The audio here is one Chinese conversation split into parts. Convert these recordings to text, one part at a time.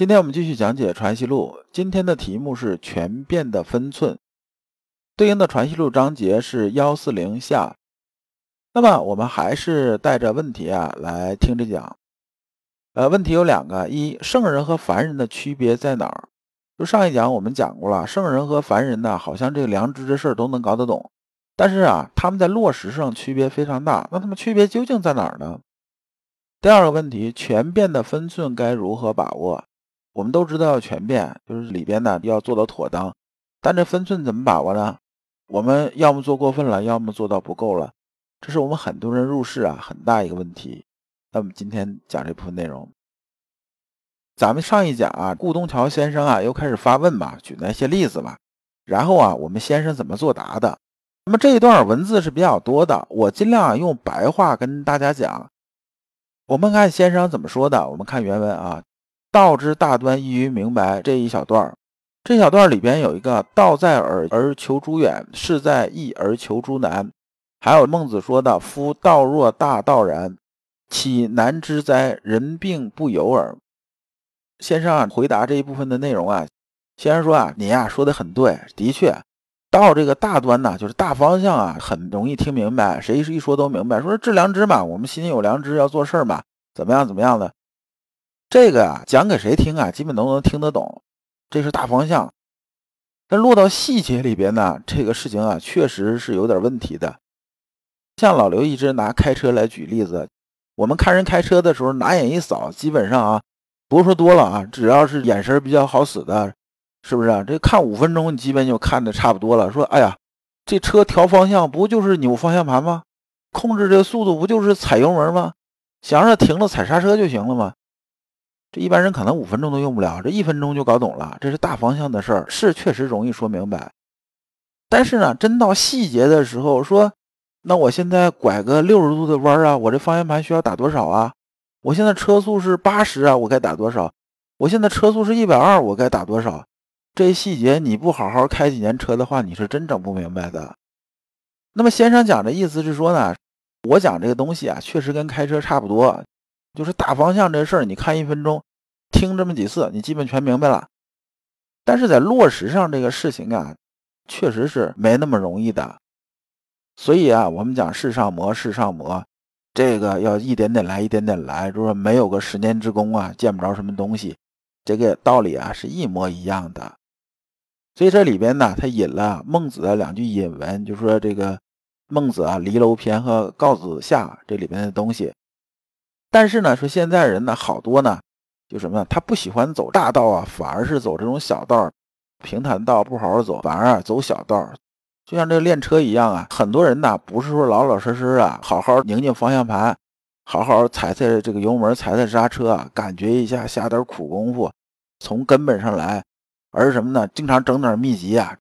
今天我们继续讲解《传习录》，今天的题目是权变的分寸，对应的《传习录》章节是幺四零下。那么我们还是带着问题啊来听着讲。呃，问题有两个：一，圣人和凡人的区别在哪儿？就上一讲我们讲过了，圣人和凡人呢，好像这个良知的事儿都能搞得懂，但是啊，他们在落实上区别非常大。那他们区别究竟在哪儿呢？第二个问题，权变的分寸该如何把握？我们都知道要全变，就是里边呢要做到妥当，但这分寸怎么把握呢？我们要么做过分了，要么做到不够了，这是我们很多人入世啊很大一个问题。那么今天讲这部分内容，咱们上一讲啊，顾东桥先生啊又开始发问嘛，举那些例子嘛，然后啊我们先生怎么作答的？那么这一段文字是比较多的，我尽量用白话跟大家讲。我们看先生怎么说的，我们看原文啊。道之大端易于明白这一小段儿，这小段里边有一个“道在耳而求诸远，事在易而求诸难”，还有孟子说的“夫道若大道然，岂难之哉？人病不由耳。”先生啊，回答这一部分的内容啊，先生说啊，你呀说的很对，的确，道这个大端呢，就是大方向啊，很容易听明白，谁一说都明白。说治良知嘛，我们心里有良知，要做事儿嘛，怎么样怎么样的。这个啊，讲给谁听啊？基本都能听得懂，这是大方向。但落到细节里边呢，这个事情啊，确实是有点问题的。像老刘一直拿开车来举例子，我们看人开车的时候，拿眼一扫，基本上啊，不是说多了啊，只要是眼神比较好使的，是不是啊？这看五分钟，你基本就看的差不多了。说，哎呀，这车调方向不就是扭方向盘吗？控制这个速度不就是踩油门吗？想让它停了踩刹车就行了吗？这一般人可能五分钟都用不了，这一分钟就搞懂了。这是大方向的事儿，是确实容易说明白。但是呢，真到细节的时候，说那我现在拐个六十度的弯啊，我这方向盘需要打多少啊？我现在车速是八十啊，我该打多少？我现在车速是一百二，我该打多少？这细节你不好好开几年车的话，你是真整不明白的。那么先生讲的意思是说呢，我讲这个东西啊，确实跟开车差不多。就是大方向这事儿，你看一分钟，听这么几次，你基本全明白了。但是在落实上，这个事情啊，确实是没那么容易的。所以啊，我们讲世上磨，世上磨，这个要一点点来，一点点来，就是没有个十年之功啊，见不着什么东西。这个道理啊，是一模一样的。所以这里边呢，他引了孟子的两句引文，就说这个孟子啊，《离楼篇》和《告子下》这里边的东西。但是呢，说现在人呢，好多呢，就什么呢？他不喜欢走大道啊，反而是走这种小道、平坦道，不好好走，反而走小道。就像这练车一样啊，很多人呢，不是说老老实实啊，好好拧拧方向盘，好好踩踩这个油门，踩踩刹车，感觉一下，下点苦功夫，从根本上来，而是什么呢？经常整点秘籍啊，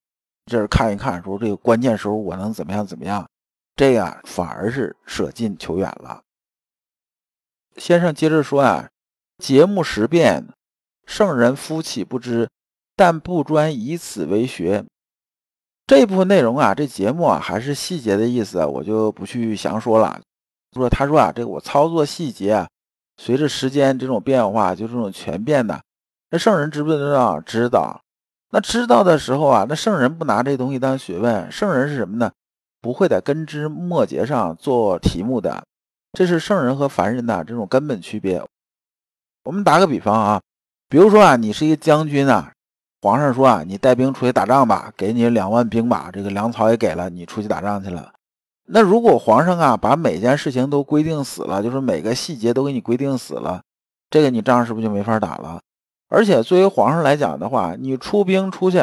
这是看一看，说这个关键时候我能怎么样怎么样，这样反而是舍近求远了。先生接着说啊，节目时变，圣人夫岂不知？但不专以此为学。这部分内容啊，这节目啊还是细节的意思，我就不去详说了。说他说啊，这个我操作细节啊，随着时间这种变化，就这种全变的。那圣人知不知道？知道。那知道的时候啊，那圣人不拿这东西当学问，圣人是什么呢？不会在根枝末节上做题目的。这是圣人和凡人的这种根本区别。我们打个比方啊，比如说啊，你是一个将军啊，皇上说啊，你带兵出去打仗吧，给你两万兵马，这个粮草也给了，你出去打仗去了。那如果皇上啊，把每件事情都规定死了，就是每个细节都给你规定死了，这个你仗是不是就没法打了？而且作为皇上来讲的话，你出兵出去，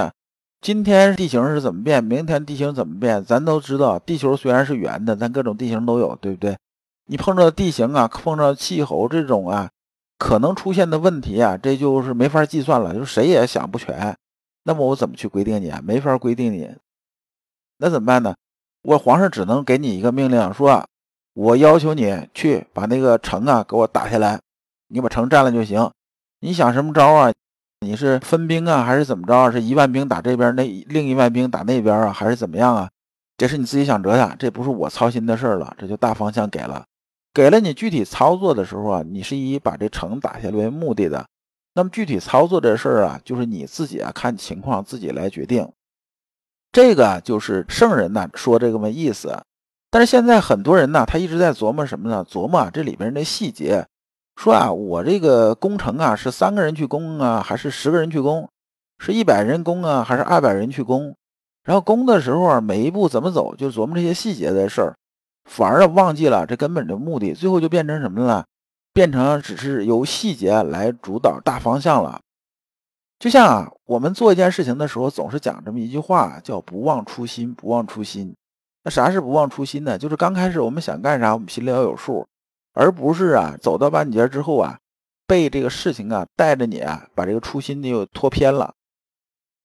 今天地形是怎么变，明天地形怎么变，咱都知道。地球虽然是圆的，但各种地形都有，对不对？你碰着地形啊，碰着气候这种啊，可能出现的问题啊，这就是没法计算了，就谁也想不全。那么我怎么去规定你啊？没法规定你，那怎么办呢？我皇上只能给你一个命令，说我要求你去把那个城啊给我打下来，你把城占了就行。你想什么招啊？你是分兵啊，还是怎么着啊？是一万兵打这边，那另一万兵打那边啊，还是怎么样啊？这是你自己想辙呀，这不是我操心的事儿了。这就大方向给了，给了你具体操作的时候啊，你是以把这城打下来为目的的。那么具体操作这事儿啊，就是你自己啊看情况自己来决定。这个就是圣人呢说这个么意思。但是现在很多人呢，他一直在琢磨什么呢？琢磨啊这里边的细节。说啊，我这个攻城啊，是三个人去攻啊，还是十个人去攻？是一百人攻啊，还是二百人去攻？然后攻的时候啊，每一步怎么走，就琢磨这些细节的事儿，反而忘记了这根本的目的。最后就变成什么了？变成只是由细节来主导大方向了，就像啊，我们做一件事情的时候，总是讲这么一句话，叫“不忘初心，不忘初心”。那啥是不忘初心呢？就是刚开始我们想干啥，我们心里要有数，而不是啊，走到半截之后啊，被这个事情啊带着你啊，把这个初心又拖偏了。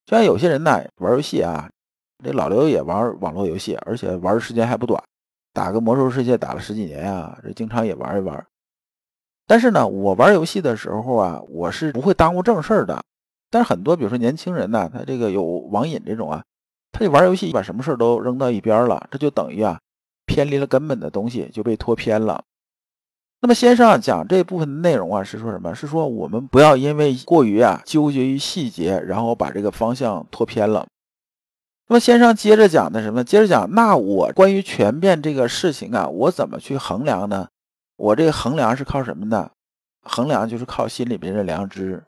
就像有些人呢，玩游戏啊，这老刘也玩网络游戏，而且玩的时间还不短，打个魔兽世界打了十几年啊，这经常也玩一玩。但是呢，我玩游戏的时候啊，我是不会耽误正事儿的。但是很多，比如说年轻人呢，他这个有网瘾这种啊，他就玩游戏，把什么事儿都扔到一边了，这就等于啊，偏离了根本的东西，就被拖偏了。那么先生啊讲这部分的内容啊，是说什么？是说我们不要因为过于啊纠结于细节，然后把这个方向拖偏了。那么先生接着讲的什么？接着讲，那我关于权变这个事情啊，我怎么去衡量呢？我这个衡量是靠什么呢？衡量就是靠心里边的良知。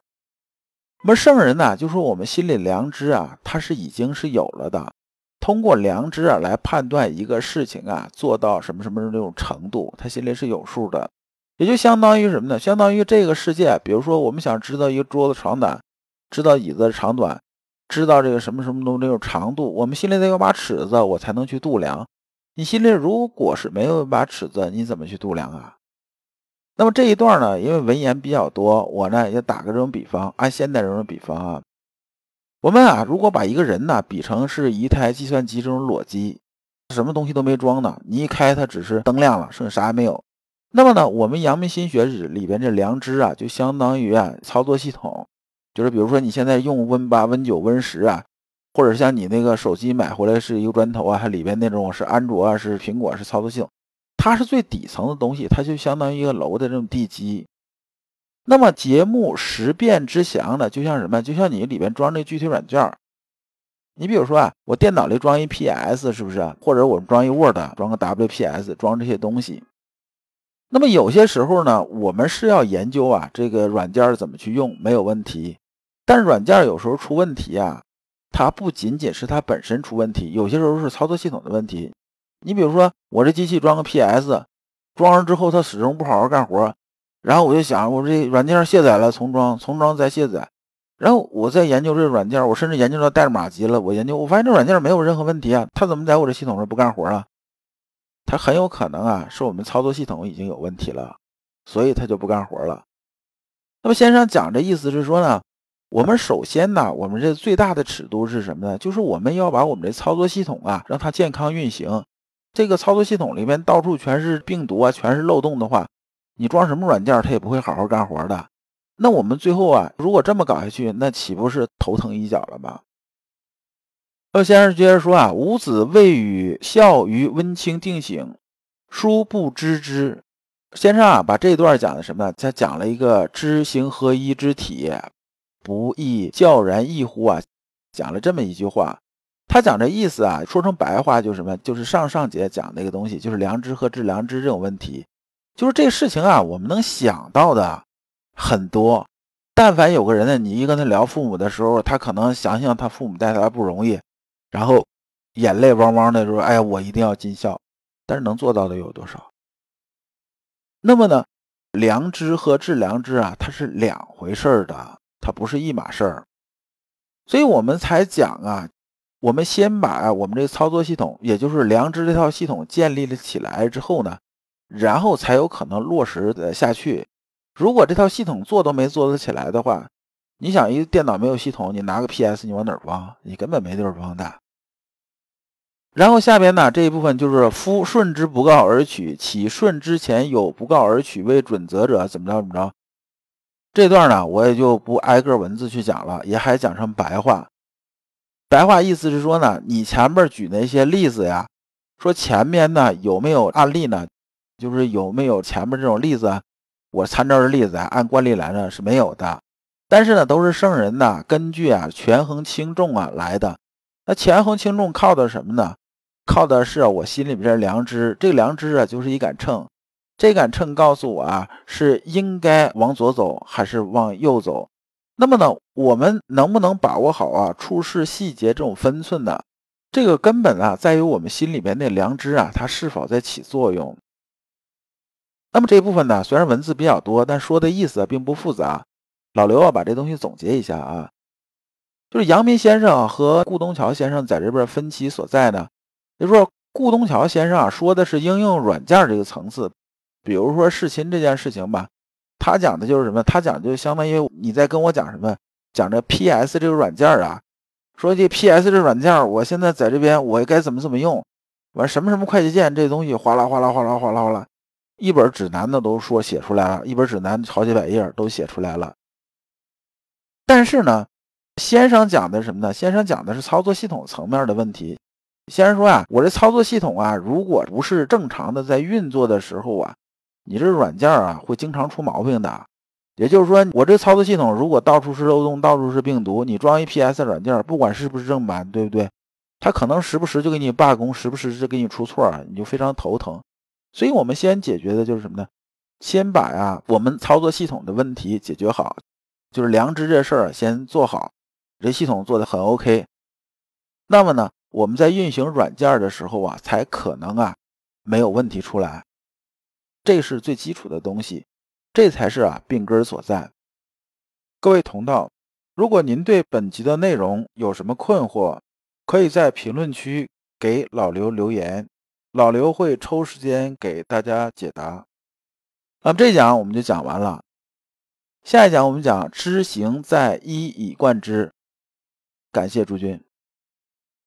那么圣人呢，就说我们心里良知啊，他是已经是有了的。通过良知啊来判断一个事情啊，做到什么什么那种程度，他心里是有数的。也就相当于什么呢？相当于这个世界，比如说我们想知道一个桌子长短，知道椅子的长短，知道这个什么什么东西种长度，我们心里得有把尺子，我才能去度量。你心里如果是没有一把尺子，你怎么去度量啊？那么这一段呢，因为文言比较多，我呢也打个这种比方，按现代人的比方啊，我们啊如果把一个人呢比成是一台计算机这种裸机，什么东西都没装呢，你一开它只是灯亮了，剩下啥也没有。那么呢，我们阳明心学里边这良知啊，就相当于啊操作系统，就是比如说你现在用 Win 八、Win 九、Win 十啊，或者像你那个手机买回来是一个砖头啊，它里边那种是安卓啊，是苹果是操作系统。它是最底层的东西，它就相当于一个楼的这种地基。那么节目十变之详呢，就像什么？就像你里边装那具体软件你比如说啊，我电脑里装一 PS，是不是？或者我装一 Word，装个 WPS，装这些东西。那么有些时候呢，我们是要研究啊，这个软件怎么去用，没有问题。但是软件有时候出问题啊，它不仅仅是它本身出问题，有些时候是操作系统的问题。你比如说，我这机器装个 PS，装上之后它始终不好好干活，然后我就想，我这软件卸载了重装，重装再卸载，然后我再研究这软件，我甚至研究到代码级了，我研究，我发现这软件没有任何问题啊，它怎么在我这系统上不干活了？它很有可能啊，是我们操作系统已经有问题了，所以它就不干活了。那么先生讲这意思是说呢，我们首先呢，我们这最大的尺度是什么呢？就是我们要把我们这操作系统啊，让它健康运行。这个操作系统里面到处全是病毒啊，全是漏洞的话，你装什么软件它也不会好好干活的。那我们最后啊，如果这么搞下去，那岂不是头疼一脚了吗？鄂先生接着说啊，吾子未与孝于温清定省，殊不知之。先生啊，把这段讲的什么？他讲了一个知行合一之体，不亦教然异乎啊？讲了这么一句话。他讲这意思啊，说成白话就是什么？就是上上节讲那个东西，就是良知和致良知这种问题。就是这事情啊，我们能想到的很多。但凡有个人呢，你一跟他聊父母的时候，他可能想想他父母带他不容易，然后眼泪汪汪的说：“哎呀，我一定要尽孝。”但是能做到的有多少？那么呢，良知和致良知啊，它是两回事儿的，它不是一码事儿。所以我们才讲啊。我们先把我们这个操作系统，也就是良知这套系统建立了起来之后呢，然后才有可能落实的下去。如果这套系统做都没做得起来的话，你想一个电脑没有系统，你拿个 PS 你往哪儿装？你根本没地儿装的。然后下边呢这一部分就是夫顺之不告而取，其顺之前有不告而取为准则者，怎么着怎么着。这段呢我也就不挨个文字去讲了，也还讲成白话。白话意思是说呢，你前面举那些例子呀，说前面呢有没有案例呢？就是有没有前面这种例子？我参照的例子啊，按惯例来呢是没有的。但是呢，都是圣人呐，根据啊权衡轻重啊来的。那权衡轻重靠的什么呢？靠的是我心里边的良知。这个良知啊，就是一杆秤。这杆秤告诉我啊，是应该往左走还是往右走。那么呢，我们能不能把握好啊处事细节这种分寸呢？这个根本啊，在于我们心里边那良知啊，它是否在起作用。那么这一部分呢，虽然文字比较多，但说的意思并不复杂。老刘啊，把这东西总结一下啊，就是阳明先生和顾东桥先生在这边分歧所在呢，就说顾东桥先生啊说的是应用软件这个层次，比如说视亲这件事情吧，他讲的就是什么？他讲就相当于你在跟我讲什么？讲这 PS 这个软件啊，说这 PS 这软件，我现在在这边我该怎么怎么用？完什么什么快捷键这东西哗啦哗啦哗啦哗啦哗啦，一本指南的都说写出来了，一本指南好几百页都写出来了。但是呢，先生讲的什么呢？先生讲的是操作系统层面的问题。先生说啊，我这操作系统啊，如果不是正常的在运作的时候啊，你这软件啊会经常出毛病的。也就是说，我这操作系统如果到处是漏洞，到处是病毒，你装一 PS 软件，不管是不是正版，对不对？它可能时不时就给你罢工，时不时就给你出错，你就非常头疼。所以我们先解决的就是什么呢？先把呀我们操作系统的问题解决好。就是良知这事儿先做好，这系统做的很 OK。那么呢，我们在运行软件的时候啊，才可能啊没有问题出来。这是最基础的东西，这才是啊病根所在。各位同道，如果您对本集的内容有什么困惑，可以在评论区给老刘留言，老刘会抽时间给大家解答。那么这讲我们就讲完了。下一讲我们讲知行在一以贯之，感谢诸君。